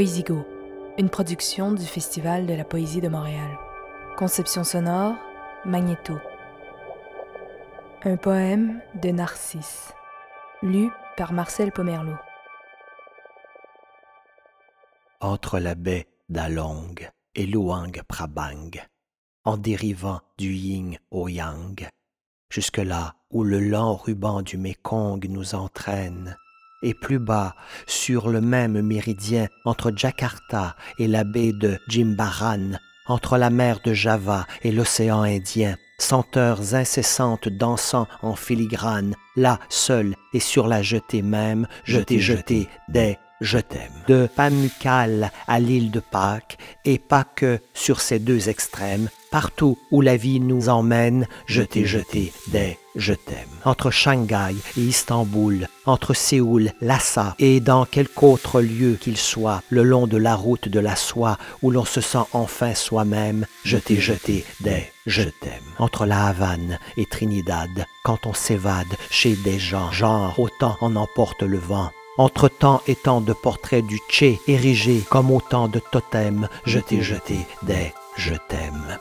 Poésigo, une production du Festival de la Poésie de Montréal. Conception sonore, Magnéto. Un poème de Narcisse, lu par Marcel Pomerleau. Entre la baie d'Along et Luang Prabang, en dérivant du yin au yang, jusque là où le lent ruban du Mékong nous entraîne, et plus bas, sur le même méridien entre Jakarta et la baie de Jimbaran, entre la mer de Java et l'océan Indien, senteurs incessantes dansant en filigrane, là seul et sur la jetée même, je t'ai jeté des je t'aime. De Pamukkale à l'île de Pâques, et pas que sur ces deux extrêmes, partout où la vie nous emmène, je t'ai jeté des je t'aime. Entre Shanghai et Istanbul, entre Séoul, Lhasa et dans quelque autre lieu qu'il soit, le long de la route de la soie où l'on se sent enfin soi-même, je t'ai jeté des je t'aime. Entre la Havane et Trinidad, quand on s'évade chez des gens, genre autant en emporte le vent, entre tant et tant de portraits du Tché érigés comme autant de totems, je t'ai jeté des je t'aime.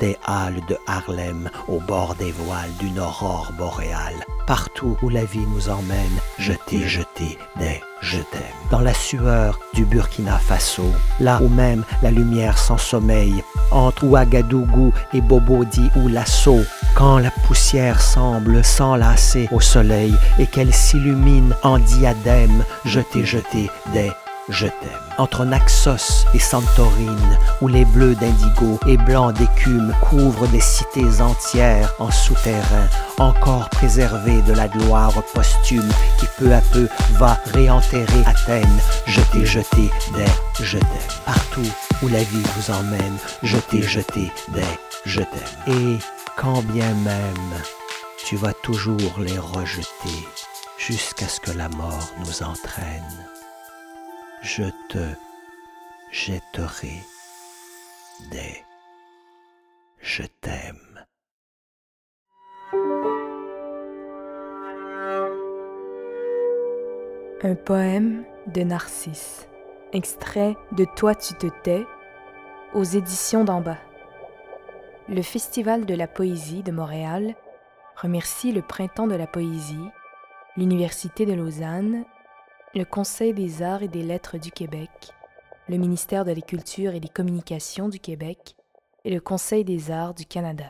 Des halles de Harlem au bord des voiles d'une aurore boréale. Partout où la vie nous emmène, je t'ai jeté des je t'aime. Dans la sueur du Burkina Faso, là où même la lumière sans sommeil, entre Ouagadougou et Bobodi ou Lasso, quand la poussière semble s'enlacer au soleil et qu'elle s'illumine en diadème, je t'ai jeté des je t'aime. Entre Naxos et Santorine, où les bleus d'indigo et blancs d'écume couvrent des cités entières en souterrain, encore préservées de la gloire posthume qui peu à peu va réenterrer Athènes, je t'ai jeté des je t'aime. Partout où la vie vous emmène, je t'ai jeté des je t'aime. Et quand bien même tu vas toujours les rejeter jusqu'à ce que la mort nous entraîne je te jetterai des je t'aime. Un poème de Narcisse, extrait de Toi tu te tais aux éditions d'en bas. Le Festival de la poésie de Montréal remercie le Printemps de la poésie, l'Université de Lausanne le Conseil des arts et des lettres du Québec, le ministère de la Culture et des Communications du Québec et le Conseil des arts du Canada.